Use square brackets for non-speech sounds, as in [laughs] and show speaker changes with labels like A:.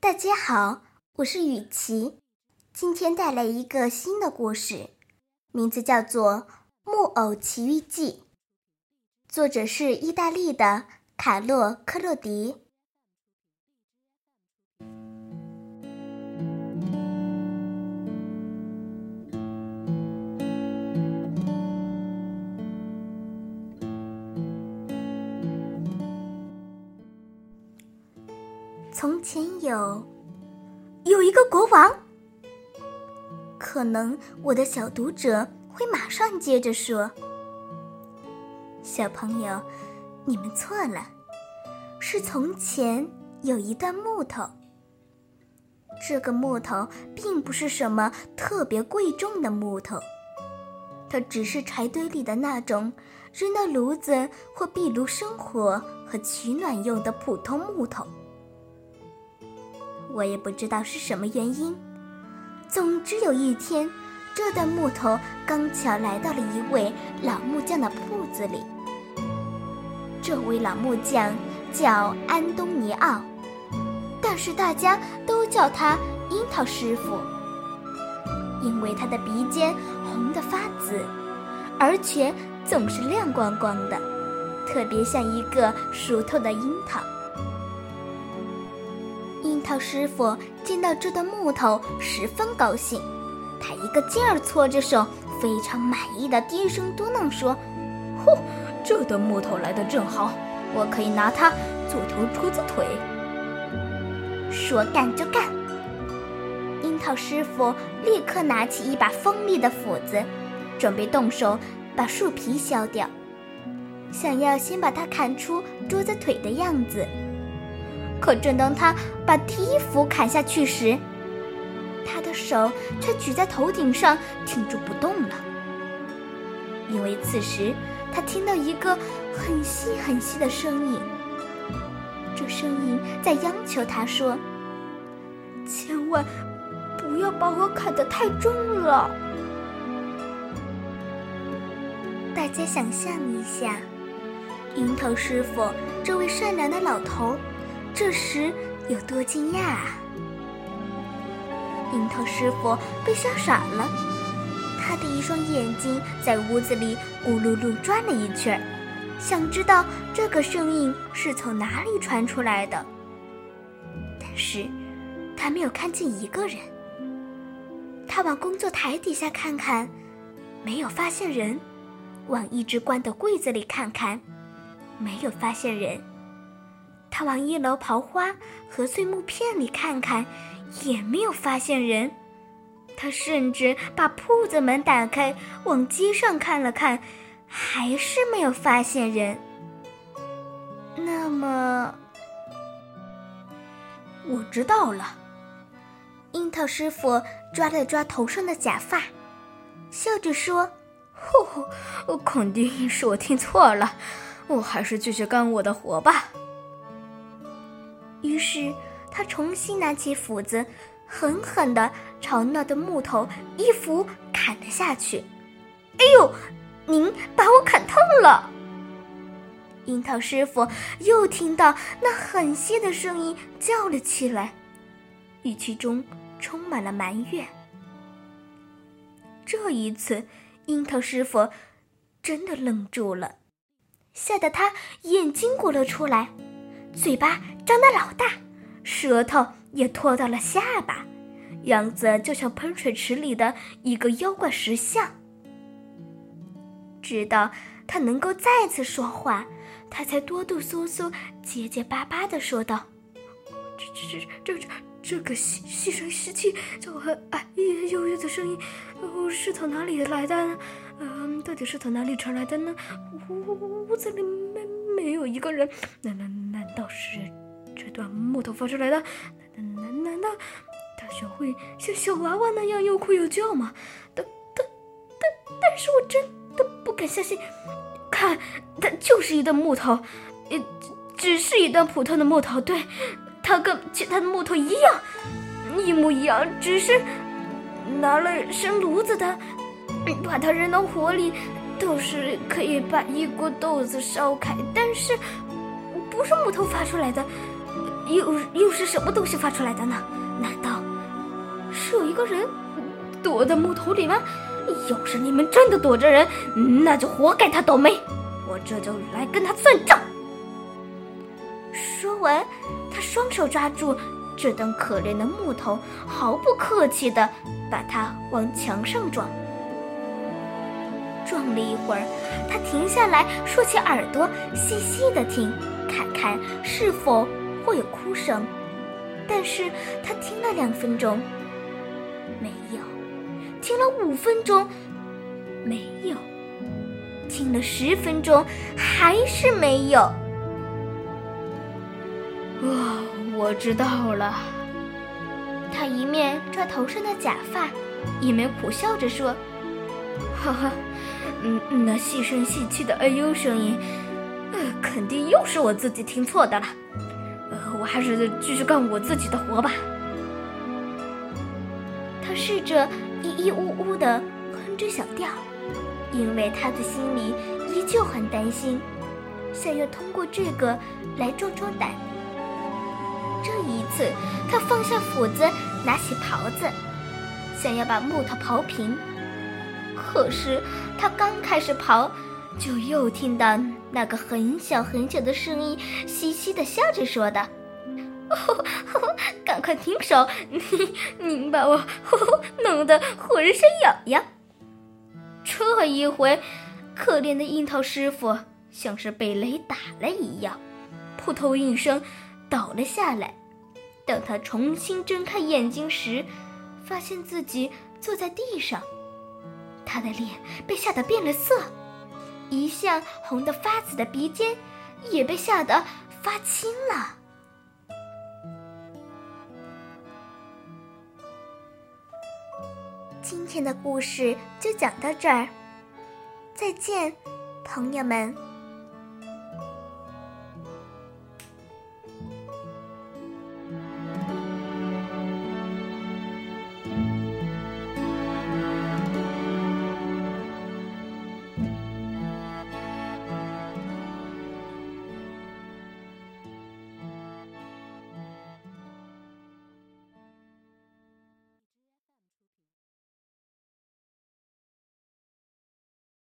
A: 大家好，我是雨琪，今天带来一个新的故事，名字叫做《木偶奇遇记》，作者是意大利的卡洛·克洛迪。从前有有一个国王，可能我的小读者会马上接着说：“小朋友，你们错了，是从前有一段木头。这个木头并不是什么特别贵重的木头，它只是柴堆里的那种扔到炉子或壁炉生火和取暖用的普通木头。”我也不知道是什么原因。总之有一天，这段木头刚巧来到了一位老木匠的铺子里。这位老木匠叫安东尼奥，但是大家都叫他樱桃师傅，因为他的鼻尖红得发紫，而且总是亮光光的，特别像一个熟透的樱桃。樱桃师傅见到这段木头，十分高兴。他一个劲儿搓着手，非常满意的低声嘟囔说：“
B: 呼，这段木头来的正好，我可以拿它做条桌子腿。”
A: 说干就干。樱桃师傅立刻拿起一把锋利的斧子，准备动手把树皮削掉，想要先把它砍出桌子腿的样子。可正当他把第一斧砍下去时，他的手却举在头顶上挺住不动了。因为此时他听到一个很细很细的声音，这声音在央求他说：“
C: 千万不要把我砍得太重了。”
A: 大家想象一下，樱桃师傅这位善良的老头。这时有多惊讶啊！樱桃师傅被吓傻了，他的一双眼睛在屋子里咕噜噜转了一圈，想知道这个声音是从哪里传出来的。但是，他没有看见一个人。他往工作台底下看看，没有发现人；往一直关的柜子里看看，没有发现人。他往一楼刨花和碎木片里看看，也没有发现人。他甚至把铺子门打开，往街上看了看，还是没有发现人。那么，
B: 我知道了。
A: 樱桃师傅抓了抓头上的假发，笑着说：“
B: 呼，肯定是我听错了，我还是继续干我的活吧。”
A: 于是，他重新拿起斧子，狠狠地朝那的木头一斧砍了下去。哎呦，您把我砍痛了！樱桃师傅又听到那很细的声音叫了起来，语气中充满了埋怨。这一次，樱桃师傅真的愣住了，吓得他眼睛鼓了出来。嘴巴张得老大，舌头也拖到了下巴，样子就像喷水池里的一个妖怪石像。直到他能够再次说话，他才哆哆嗦嗦、结结巴巴的说道：“
C: 这、这、这、这、这个细细声细气、就很哎悠悠的声音，是从哪里来的呢？嗯，到底是从哪里传来的呢？屋屋子里没没有一个人，难难难道是这段木头发出来的？难难难道他学会像小娃娃那样又哭又叫吗？但但但但是我真的不敢相信，看，它就是一段木头，呃，只是一段普通的木头，对，它跟其他的木头一样，一模一样，只是拿了生炉子的。把它扔到火里，都是可以把一锅豆子烧开。但是，不是木头发出来的，又又是什么东西发出来的呢？难道是有一个人躲在木头里吗？要是你们真的躲着人，那就活该他倒霉！我这就来跟他算账。
A: 说完，他双手抓住这等可怜的木头，毫不客气地把它往墙上撞。撞了一会儿，他停下来，竖起耳朵，细细地听，看看是否会有哭声。但是他听了两分钟，没有；听了五分钟，没有；听了十分钟，还是没有。
B: 哦，我知道了。
A: 他一面抓头上的假发，一面苦笑着说：“
C: 哈哈，嗯，那细声细气的哎呦声音，呃，肯定又是我自己听错的了。我还是继续干我自己的活吧。”
A: 他试着咿咿呜呜地哼着小调，因为他的心里依旧很担心，想要通过这个来壮壮胆。这一次，他放下斧子，拿起刨子，想要把木头刨平。可是他刚开始刨，就又听到那个很小很小的声音，嘻嘻的笑着说的：“
C: 哦，[laughs] 赶快停手！你 [laughs] 您把我 [laughs] 弄得浑身痒痒。”这一回，可怜的樱桃师傅像是被雷打了一样，扑通一声。倒了下来。等他重新睁开眼睛时，发现自己坐在地上，他的脸被吓得变了色，一向红得发紫的鼻尖也被吓得发青了。
A: 天的故事就讲到这儿，再见，朋友们。